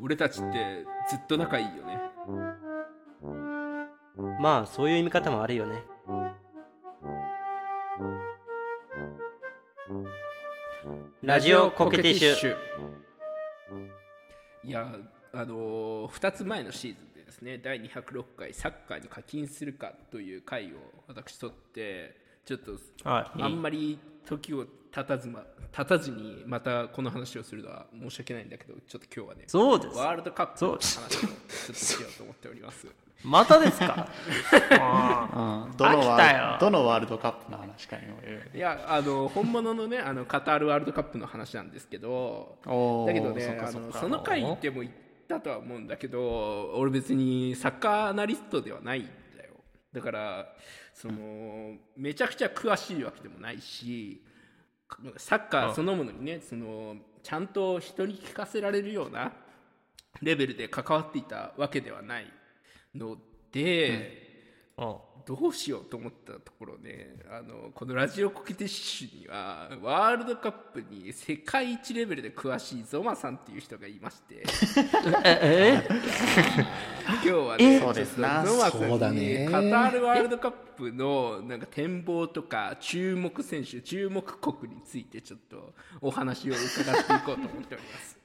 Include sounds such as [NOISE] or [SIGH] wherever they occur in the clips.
俺たちってずっと仲いいよね。まあそういう見方もあるよね。ラジオコケティッシュ。いやあのー、2つ前のシーズンでですね第206回サッカーに課金するかという回を私とってちょっとはい。あんまり時を経たず,、ま、経たずにまたこの話をするのは申し訳ないんだけどちょっと今日はねそうです。ワールドカップの話そうをちょっとしようと思っております。またですか？あ [LAUGHS] うん、どのワールどのワールドカップの話かいやあの本物のねあのカタールワールドカップの話なんですけどだけどねあのその回でも言ったとは思うんだけど俺別にサッカーアナリストではないんだよ。だからそのめちゃくちゃ詳しいわけでもないしサッカーそのものにねそのちゃんと人に聞かせられるようなレベルで関わっていたわけではないので、うんどうしようと思ったところねあのこのラジオコケティッシュにはワールドカップに世界一レベルで詳しいゾマさんっていう人がいまして。え今日はねゾマさそうんだにね。カタールワールドカップのなんか展望とか注目選手注目国についてちょっとお話を伺っていこうと思っております。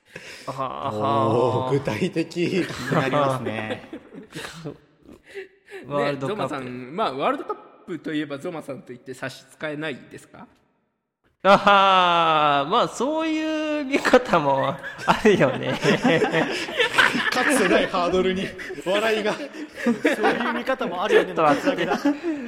あはおはお具体的気になりますね [LAUGHS] [LAUGHS] ワールドね、ゾマカップ。さん、まあ、ワールドカップといえばゾマさんと言って差し支えないですか？あはまあそういう見方もあるよね。[LAUGHS] かつてないハードルに笑いが。そういう見方もあるよねちょっと待って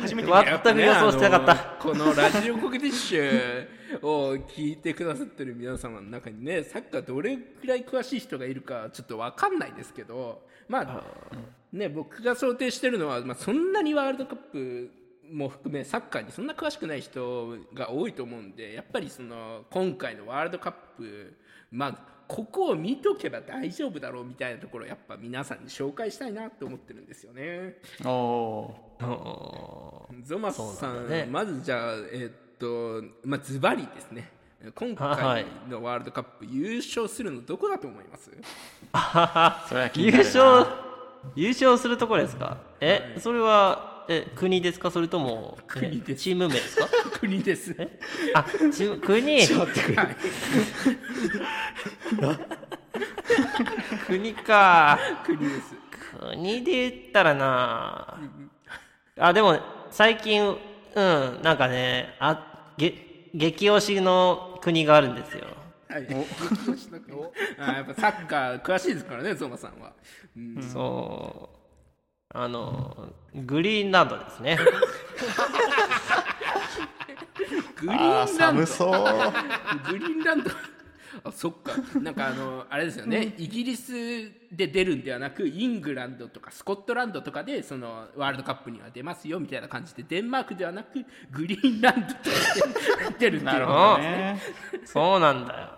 初めて [LAUGHS] 全く予想してなかった、このラジオコケティッシュを聞いてくださってる皆様の中にねサッカーどれくらい詳しい人がいるかちょっと分かんないですけどまあね僕が想定してるのは、まあ、そんなにワールドカップも含めサッカーにそんな詳しくない人が多いと思うんでやっぱりその今回のワールドカップまあここを見とけば大丈夫だろうみたいなところをやっぱ皆さんに紹介したいなと思ってるんですよね。おー。うんゾマさん、ね。まずじゃあ、えーっと、まあ、ズバリですね。今回はいのワールドカップ優勝するのどこだと思います？それは気に優勝優勝するところですか？えそれはえ国ですか？それとも国です。えチーム名ですか？[LAUGHS] 国です。あチーム国？[LAUGHS] 国か。国です。国で言ったらな。あでも最近うんなんかねあげ激推しの国があるんですよはい。激推しの国あやっぱサッカー詳しいですからね、ゾマさんは。うんそうあのグリーンランドですねグリーンランド。寒そうグリーンランド。あそっか。なんかあのあれですよね、イギリスで出るんではなくイングランドとかスコットランドとかでそのワールドカップには出ますよみたいな感じでデンマークではなくグリーンランドとして出るっていうね。そうなんだよ。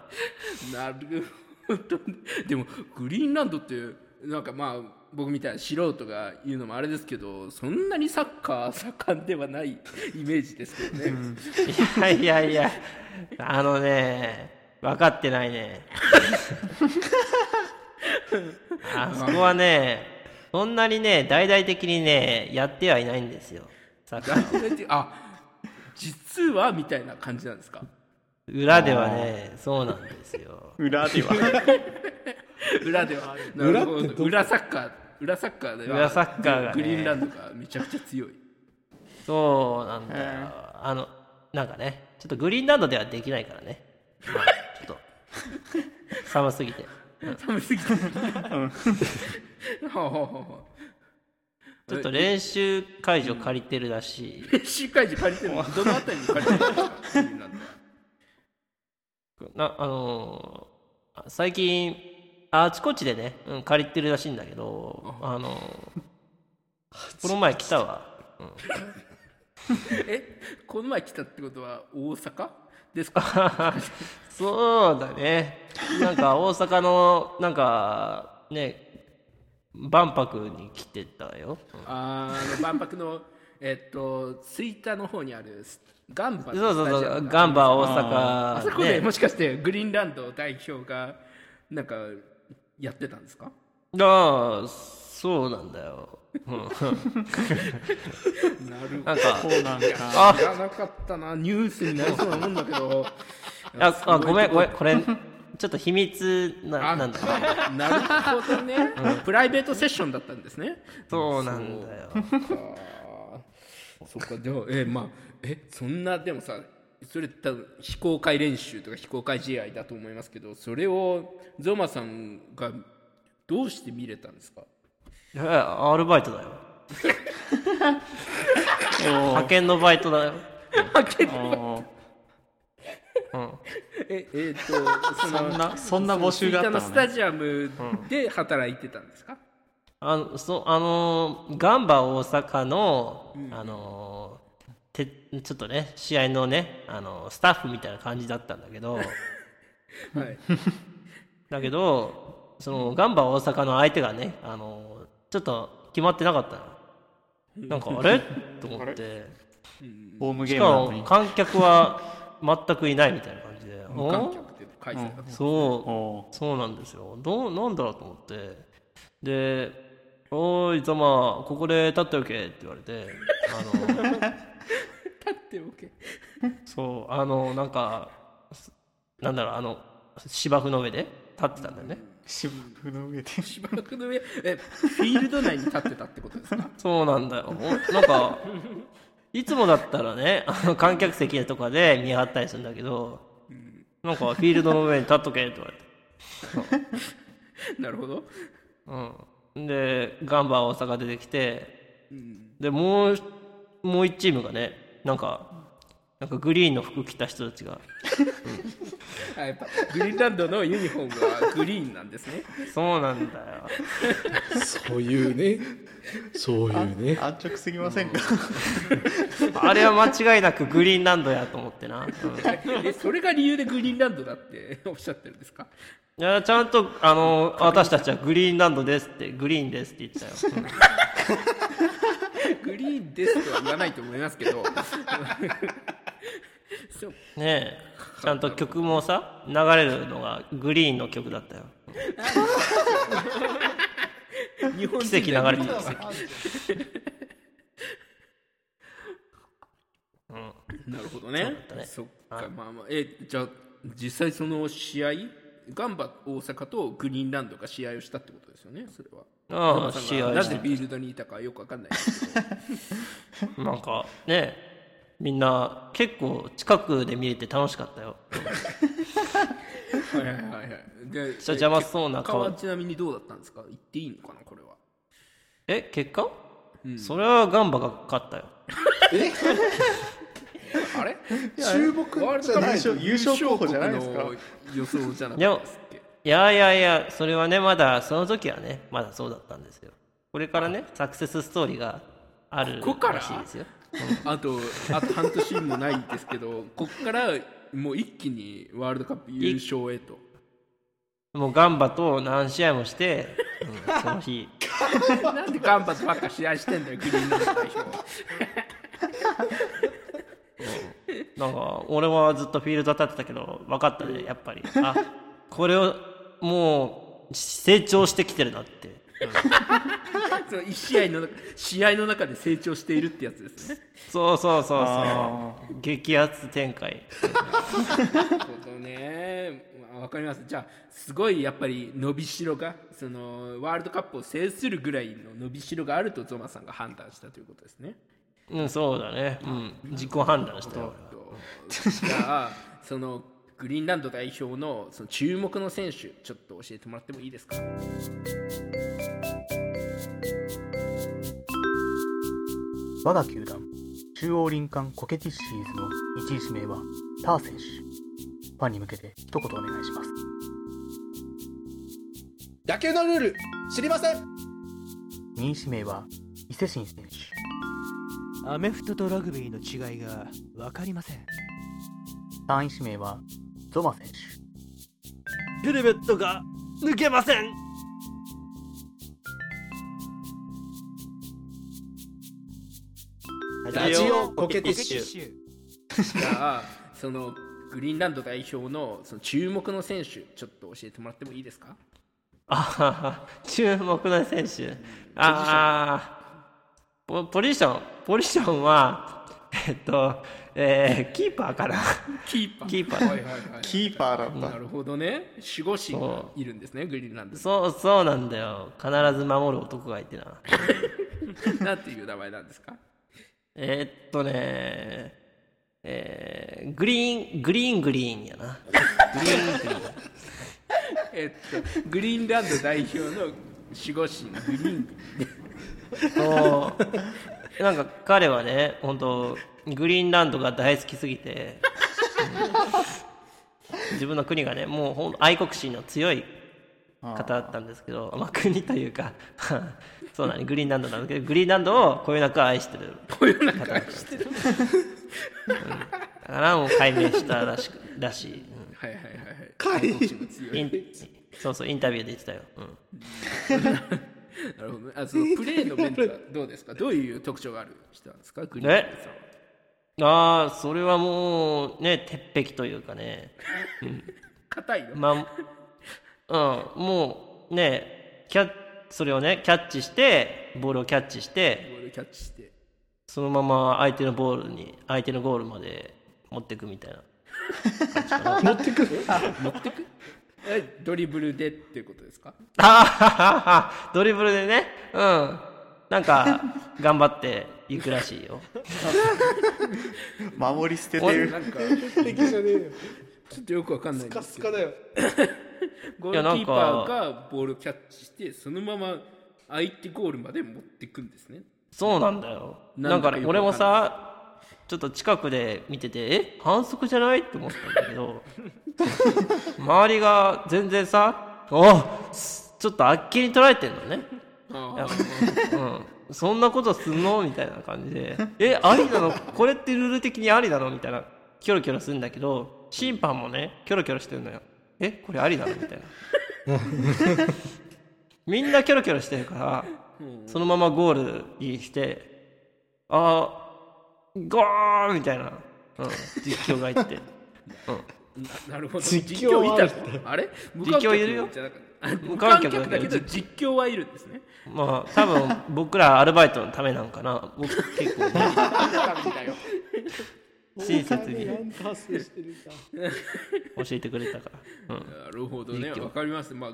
なるほどでもグリーンランドってなんかまあ僕みたいな素人が言うのもあれですけどそんなにサッカー盛んではないイメージですけどね、いやいやいや。あのね分かってないね。[LAUGHS] あそこはねそんなにね大々的にねやってはいないんですよ。サッカー大体あ実はみたいな感じなんですか？裏ではねそうなんですよ。裏では。[LAUGHS] 裏ではなるほど。裏サッカー裏サッカーでは裏サッカーがね。グリーンランドがめちゃくちゃ強い。そうなんだよ。あのなんかねちょっとグリーンランドではできないからね、[LAUGHS] [LAUGHS] 寒すぎて。寒すぎて。はあはあはあちょっと練習会場借りてるらしい。[LAUGHS] 練習会場借りてるの？どのあたりに借りてるんなあのー最近あちこちでね、うん、借りてるらしいんだけどあ。のーこの前来たわ。[LAUGHS] えこの前来たってことは大阪？ですか？[LAUGHS] そうだね。なんか大阪のなんかね万博に来てたよ、あーあの万博の [LAUGHS] えっとツイッターの方にあるガンバそうそうそうガンバ大あそこ阪ね。でもしかしてグリーンランド代表がなんかやってたんですか？ああそうなんだよ、うん、なるなんかそうなんかあ。知らなかったなニュースになりそうなもんだけど。ああごめんごめんんこれちょっと秘密なあなんだなるほどね、プライベートセッションだったんですね。そうなんだよ。そっか。でもえまあえそんなでもさそれ多分非公開練習とか非公開試合だと思いますけどそれをゾマさんがどうして見れたんですか？いやアル [LAUGHS] バイトだよ。派遣のバイトだよ、おーうん、ええー、とそそんなそんな募集があったのね。スタジアムで働いてたんですか、あのそうあのーガンバ大阪の、あのーてちょっとね試合のね、あのースタッフみたいな感じだったんだけど。[LAUGHS] はい。だけどそのガンバ大阪の相手がね、あのーちょっと決まってなかった。のなんかあれ？と思って。ホームゲームなのにも観客は全くいないみたいな感じで。[LAUGHS] 無観お客で開催だった、そう。おそうなんですよ。どうなんだろうと思って。で「おーいざまここで立っておけ」って言われて。あの [LAUGHS] 立っておけ。そう。あのなんかすなんだろうあの芝生の上で立ってたんだよね芝生の上で。芝生の上。えフィールド内に立ってたってことですか？そうなんだよ。おなんかいつもだったらねあの観客席とかで見張ったりするんだけどなんかフィールドの上に立っとけって言われて。なるほど。うん、でガンバ大阪出てきて、でもうもう一チームがねなんかなんかグリーンの服着た人たちが。あやっぱグリーンランドのユニフォームはグリーンなんですね。そうなんだよ。そういうね。そういうね。安直すぎませんか？あれは間違いなくグリーンランドやと思ってな、うん。えそれが理由でグリーンランドだって [LAUGHS] おっしゃってるんですか？いやちゃんとあの私たちはグリーンランドですってグリーンですって言ってたよ、[LAUGHS] グリーンですとは言わないと思いますけどそう。うんねえちゃんと曲もさ流れるのがグリーンの曲だったよ。日本奇跡流れてるなるほどね。ったね。そっか、まあまあ。えじゃあ実際その試合ガンバ大阪とグリーンランドが試合をしたってことですよね？それは。ああ試合してぜフィールドにいたかよくわかんない [LAUGHS] なんかねみんな結構近くで見れて楽しかったよ。はいはいはいはい。で [LAUGHS] 邪魔そうな顔。結果はちなみにどうだったんですか？言っていいのかなこれは？え結果、それはガンバが勝ったよ。[LAUGHS] あれ？注目ワールドカップ優勝優勝候補じゃないですか。予想じゃなかったですっけいやいやいやそれはねまだその時はねまだそうだったんですよ。これからねサクセスストーリーがあるここかららしいですよあとあと半年もないですけどこっからもう一気にワールドカップ優勝へと。もうガンバと何試合もして、うんその日。なんでガンバとばっか試合してんだよグリーンランド代表なんか俺はずっとフィールド立ってたけど分かったねやっぱり。あこれをもう成長してきてるなって、その一試合の中試合の中で成長しているってやつですね。そうそうそうあそう。激アツ展開。なるほどね。わかります。じゃあすごいやっぱり伸びしろがそのワールドカップを制するぐらいの伸びしろがあるとゾマさんが判断したということですね。うんそうだね。うん。自己判断したよ。と。じゃあそのグリーンランド代表のその注目の選手ちょっと教えてもらってもいいですか？我が球団中央林間コケティッシーズの1位指名はター選手ファンに向けて一言お願いします。野球のルール知りません。2位指名は伊勢神選手。アメフトとラグビーの違いが分かりません。3位指名はゾマ選手。ヘルメットが抜けませんラジオコケティッシュ。ュじゃあそのグリーンランド代表のその注目の選手ちょっと教えてもらってもいいですか？あ注目の選手。[LAUGHS] ああ、ポポジション、ポジションは、えっと、えー、キーパーかな。キーパー。キーパー。はいはいはいキーパーだった。なるほどね。守護神がいるんですねグリーンランド。そう、そうなんだよ。必ず守る男がいてな。[LAUGHS] なんていう名前なんですか？えーっとね、えー、グリーン、グリーングリーンやな。グリーングリーン。えっとグリーンランド代表の守護神。グリーンそうなんか彼はね本当グリーンランドが大好きすぎて、うん。自分の国がねもう愛国心の強い方だったんですけどまあ国というか [LAUGHS] そうだねグリーンランドなんだけどグリーンランドをこよなく愛してる。こういうなんかしてる。だからもう解明したらしくらしい、うん。はいはいはいはい。そうそうインタビューで言ってたよ、うん。なるほどね。あそのプレーの面ではどうですか？どういう特徴がある人なんですか？グリーンランドさんは。ああそれはもうね鉄壁というかね。硬いの？まあ、うん、もうね、キャッそれをね、キャッチして、ボールをキャッチして、ボールキャッチして。そのまま相手のボールに、相手のゴールまで持っていくみたいな。[LAUGHS] [LAUGHS] 持ってく？えドリブルでっていうことですか？あはははドリブルでね、うん。なんか、頑張っていくらしいよ。[LAUGHS] 守り捨ててる。なんか敵じゃねえよちょっとよくわかんないんカですけど。スカだよ。[LAUGHS] ゴールキーパーがボールをキャッチしてそのまま相手ゴールまで持っていくんですね。そうなんだよ。なんだかかね、俺もさ、ちょっと近くで見てて、え反則じゃない？って思ったんだけど、[LAUGHS] 周りが全然さ、あすちょっとあっけに捉えてんのね。あうん、そんなことすんの？みたいな感じで、え、ありなの？これってルール的にありなの？みたいな、キョロキョロするんだけど、審判もね、キョロキョロしてるのよ。え、これありなの？みたいな。みんなキョロキョロしてるから、そのままゴールにして、あー、ゴーみたいな、うん、実況が言って。うん。ななるほど。実実況いたの？あれ？実況いるよ。無観客？だけど客だけど。実況はいるんですね。まあ、多分僕らアルバイトのためなんかな。僕結構。[LAUGHS] ね、親切に。教えてくれたから。うん。なるほどね。わかります。まあ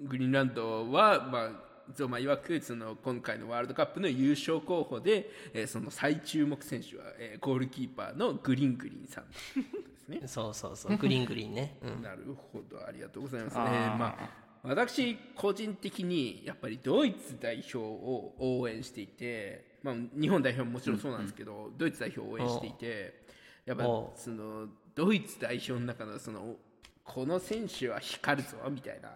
グリーンランドはまあゾマ曰くその今回のワールドカップの優勝候補で、えーその最注目選手は、えーゴールキーパーのグリーングリーンさんですね。そうそうそう、グリーングリーンね。うん。なるほど。ありがとうございますね。まあ私個人的にやっぱりドイツ代表を応援していて、まあ、日本代表ももちろんそうなんですけど、ドイツ代表を応援していてやっぱそのドイツ代表の中のそのこの選手は光るぞみたいな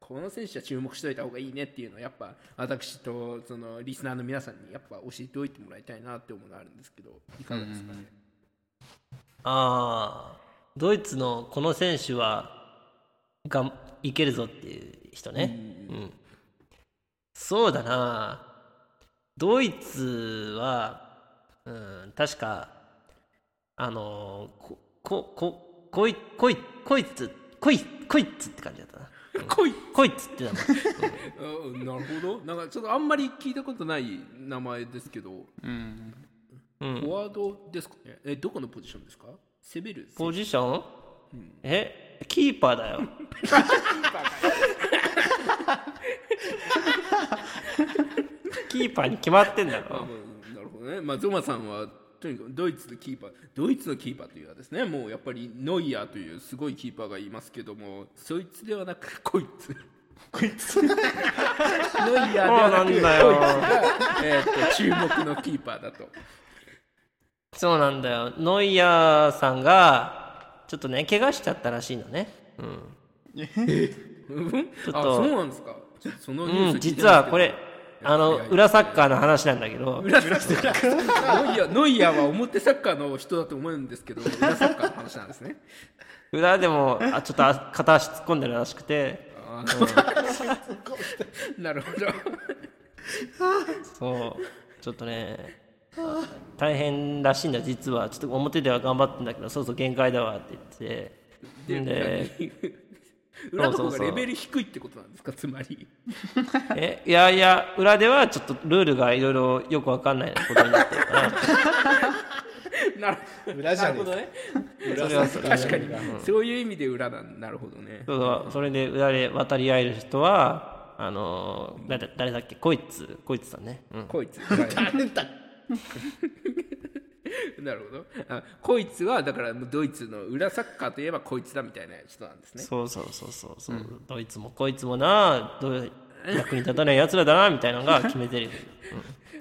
この選手は注目しておいた方がいいねっていうのをやっぱ私とそのリスナーの皆さんにやっぱ教えておいてもらいたいなって思うのがあるんですけどいかがですかね、ああ、ドイツのこの選手は、がんいけるぞっていう人ね。うん。そうだな。ドイツは、うん、確か、あの、こ、こ、こ、こい、こい、こいつ、こい、こいつって感じだったな。[LAUGHS] 来いこいつって名前。[LAUGHS] うん。なるほど。なんかちょっとあんまり聞いたことない名前ですけど。うん。うん。フォワードですか？ねえどこのポジションですか？攻める？ポジション、え？キーパーだよ。キーパー [LAUGHS] に決まってんだろ。あまあなるほどね。まあゾマさんはとにかくドイツのキーパードイツのキーパーというのはですねもうやっぱりノイアーというすごいキーパーがいますけどもそいつではなくこいつ。こいつ？ノイアーでそうはなくなんだよ。こいつが、えー、と注目のキーパーだと。そうなんだよ。ノイヤーさんが、ちょっとね、怪我しちゃったらしいのね。うん。うん？ちょっとあそうなんですか。そのニュースうん、聞いて実はこれ、あの、裏サッカーの話なんだけど、裏サッカーノイアーノイアーは表サッカーの人だと思うんですけど裏サッカーの話なんですね。裏でも、あちょっとあ片足突っ込んでるらしくて、あなるほど。そう、ちょっとね、大変らしいんだ実は。ちょっと表では頑張ってんだけどそうそう限界だわって言って。で裏の方そうそうそう。がレベル低いってことなんですか？つまり。[LAUGHS] えいやいや裏ではちょっとルールがいろいろよくわかんないことになってるから [LAUGHS] なる裏じゃねえかね。それはそれ確かに、そういう意味で裏なんなるほどね。そうそう。それで裏で渡り合える人はあのー誰だ誰だっけ？こいつ。こいつさんね、うん、こいつ、はい [LAUGHS] [LAUGHS] なるほど。あこいつはだからもうドイツの裏サッカーといえばこいつだみたいな人なんですね。そうそうそうそうそう、どいつもこいつもなどう役に立たないやつらだなみたいなのが決めてる、うん、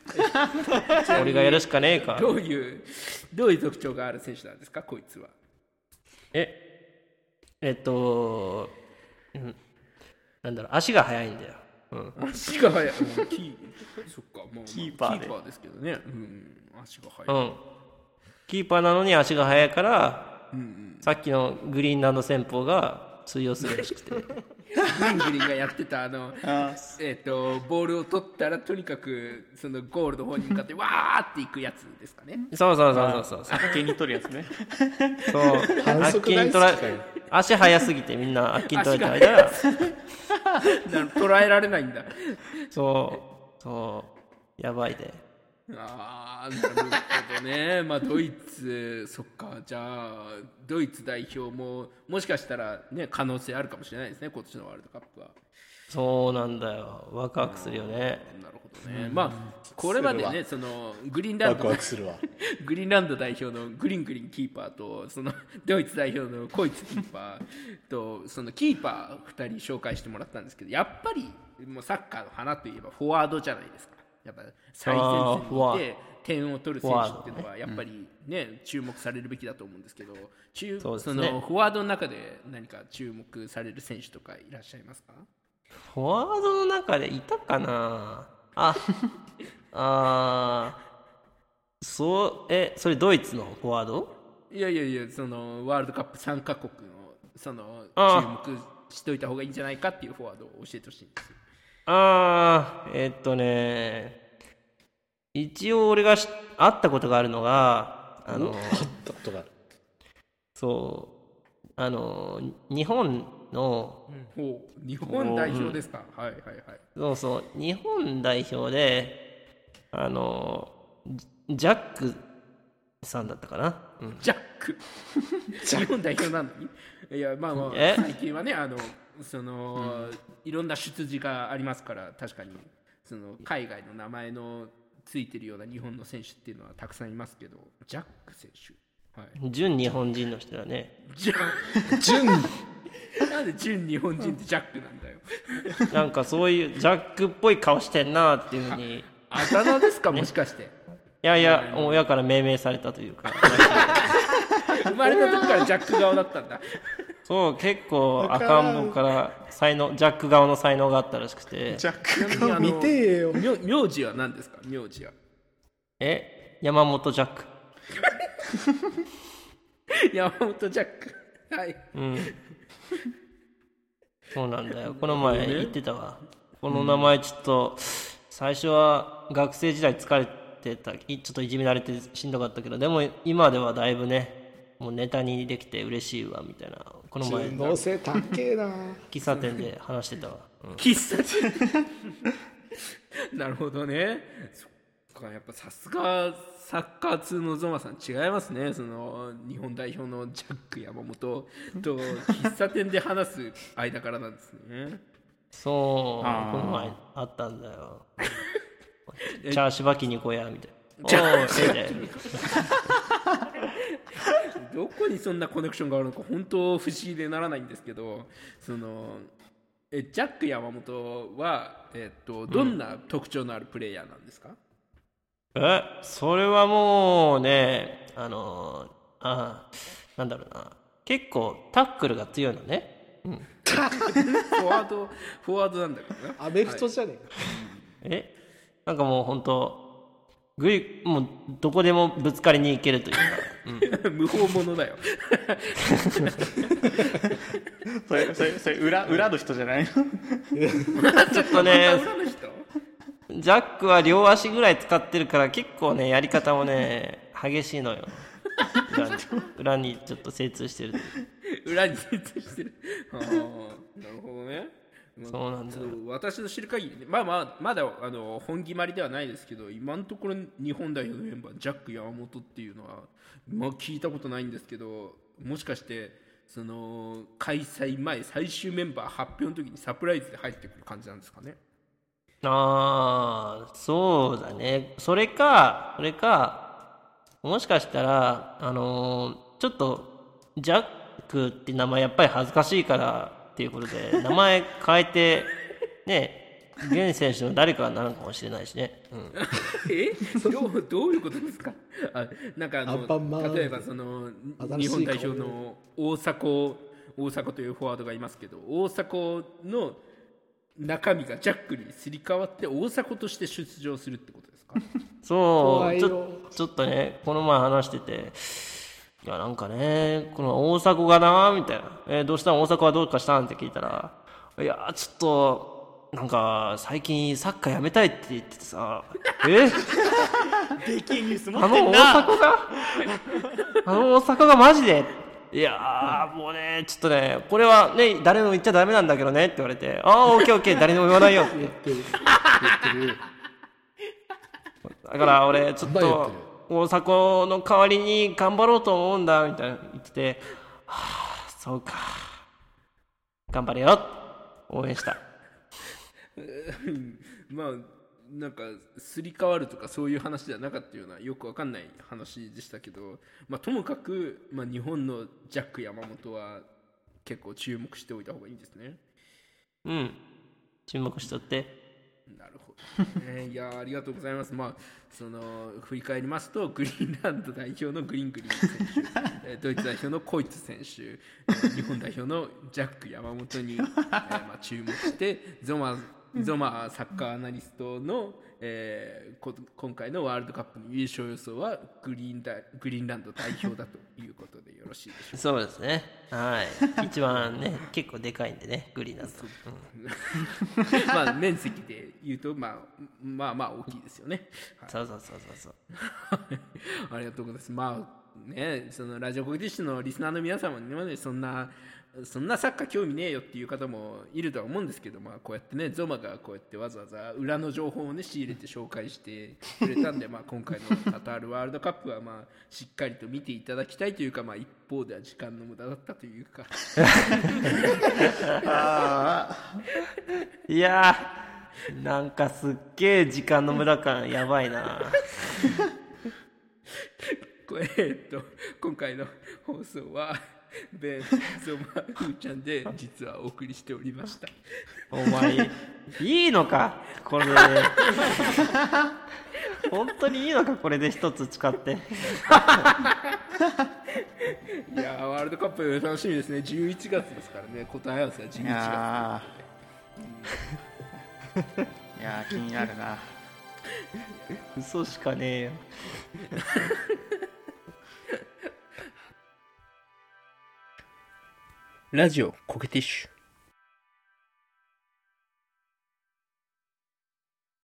[LAUGHS] 俺がやるしかねえか。どういうどういう特徴がある選手なんですかこいつは。ええっと、うん、なんだろう足が速いんだよ、うん、足が速い。うんキーそっかもうキーパーで。キーパーですけどね。うん。足が速い、うん、キーパーなのに足が速いから、さっきのグリーンランド戦法が通用するらしくて。グリングリンがやってたあのえっ、とボールを取ったらとにかくそのゴールの方に向かってわーっていくやつですかね。そうそうそうそうそう。あっけに取るやつね。そう。反あっ則大好ききに取ら足速すぎてみんなあっきに取ら。れた間な捉えられないんだ。そう。そう。やばいで [LAUGHS] ああなるほどね。まあドイツそっか。じゃあドイツ代表ももしかしたらね可能性あるかもしれないですね今年のワールドカップは。そうなんだよ。ワクワクするよね。なるほどね、まあこれまでねそのグリーンランワドクワクするわ。[LAUGHS] グリーンランド代表のグリングリンキーパーとその [LAUGHS] ドイツ代表のコイツキーパーとそのキーパー2人紹介してもらったんですけどやっぱりもうサッカーの花といえばフォワードじゃないですかやっぱ最前線にいて点を取る選手っていうのはやっぱりね注目されるべきだと思うんですけど注そね。そのフォワードの中で何か注目される選手とかいらっしゃいますか？フォワードの中でいたかな？あ [LAUGHS] あーそうえそれドイツのフォワード？いやいやいやそのワールドカップ3カ国のそのあ注目しといた方がいいんじゃないかっていうフォワードを教えてほしいんですよああえっとね一応俺がし会ったことがあるのがあのあったことがある。そうあの日本のほう日本代表ですか、はいはいはい。そうそう日本代表であのジジャックさんだったかな、うん、ジャック？[LAUGHS] 日本代表なのに？いやまあまあえ？最近はねあのその、いろんな出自がありますから確かに。その海外の名前のついてるような日本の選手っていうのはたくさんいますけどジャック選手。はい。純日本人の人だね。ジャ純。なんで純日本人ってジャックなんだよ。なんかそういうジャックっぽい顔してんなっていうふうに。いあだ名ですか？もしかして。やいや親から命名されたというか。[LAUGHS] 生まれた時からジャック顔だったんだそう結構赤ん坊から才能ジャック顔の才能があったらしくて。ジャックちなみにあの見てえよ。名名字は何ですか？名字は。え？山本ジャック。[LAUGHS] 山本ジャック。はい。うん。そうなんだよ。[LAUGHS] この前言ってたわ。この名前ちょっと最初は学生時代疲れてたいちょっといじめられてしんどかったけどでも今ではだいぶねもうネタにできて嬉しいわみたいなこの前。順応性高えな。喫茶店で話してたわ、うん。喫茶店？[LAUGHS] なるほどね。そっかやっぱさすがサッカー通のゾマさん違いますね。その日本代表のジャック山本と喫茶店で話す間からなんですね。そう。この前あったんだよ。[LAUGHS] チャーシュバキに行こうやみたいな。おーええでどこにそんなコネクションがあるのか本当不思議でならないんですけどそのえジャック山本は、えっとどんな特徴のあるプレイヤーなんですか、えそれはもうねあのあなんだろうな。結構タックルが強いのね。フォワードフォワードなんだけどな。アメフトじゃねえ？なんかもう本当ぐいもうどこでもぶつかりに行けるというか、うん、無法者だよ。[LAUGHS] それそれそれ裏裏の人じゃないの？ちょっとね裏の人？ジャックは両足ぐらい使ってるから結構ねやり方もね激しいのよ。裏に裏にちょっと精通してる裏に精通してる。ああなるほどね。まあそうなんだ。私の知る限りね。まあまあまだあの本決まりではないですけど今のところ日本代表のメンバージャック山本っていうのは、まあ、聞いたことないんですけどもしかしてその開催前最終メンバー発表の時にサプライズで入ってくる感じなんですかね？ああそうだね。それかそれかもしかしたらあのーちょっとジャックって名前やっぱり恥ずかしいからっていうことで名前変えてね現選手の誰かになるかもしれないしね、うん、え？[LAUGHS] どうどういうことですか？あなんかあの例えばその日本代表の大迫大迫というフォワードがいますけど大迫の中身がジャックにすり替わって大迫として出場するってことですか？そう。ちょちょっとねこの前話してていやなんかねこの大迫がなみたいな、えーどうしたん？大迫はどうかしたん？って聞いたらいやちょっとなんか最近サッカーやめたいって言っててさ。え？でけえニュース持あの大迫が？あの大迫がマジで？いやーもうねちょっとねこれはね誰も言っちゃダメなんだけどねって言われてああオッケーオッケー誰にも言わないよって。言ってる言ってる。だから俺ちょっと大迫の代わりに頑張ろうと思うんだみたいな言っててはあそうか。頑張れよ。応援した。まあなんかすり替わるとかそういう話ではなかったようなよくわかんない話でしたけど、まあ、ともかく、まあ、日本のジャック山本は結構注目しておいた方がいいんですね。うん。注目しとってなるほど、ね。いやありがとうございます。まあその振り返りますとグリーンランド代表のグリーングリーン選手、ドイツ代表のコイツ選手、日本代表のジャック山本に、えーまあ、注目してゾマゾマサッカーアナリストの、えー今回のワールドカップの優勝予想はグリーンダグリーンランド代表だということでよろしいでしょうか。そうですね。はい。[LAUGHS] 一番ね結構でかいんでねグリーンだと、うん。[LAUGHS] まあ面積で言うと、まあ、まあまあ大きいですよね。はい。そうそうそうそうそう。[LAUGHS] ありがとうございます。まあね、そのラジオコケティッシュのリスナーの皆様にはね、そんな、そんなサッカー興味ねえよっていう方もいるとは思うんですけど、まあこうやってね、ゾマがこうやってわざわざ裏の情報をね、仕入れて紹介してくれたんで、まあ今回のカタールワールドカップはまあしっかりと見ていただきたいというか、まあ一方では時間の無駄だったというか、[LAUGHS] いやーなんかすっげえ時間の無駄感やばいな [LAUGHS] えっと、今回の放送は、ベン、ゾマ、フーちゃんで実はお送りしておりました。お前いいのかこれ。で本当にいいのかこれで一つ使って。いやーワールドカップ楽しみですね。11月ですからね。答え合わせは11い月。やー。いやー気になるな。嘘しかねえよラジオコケティッシュ。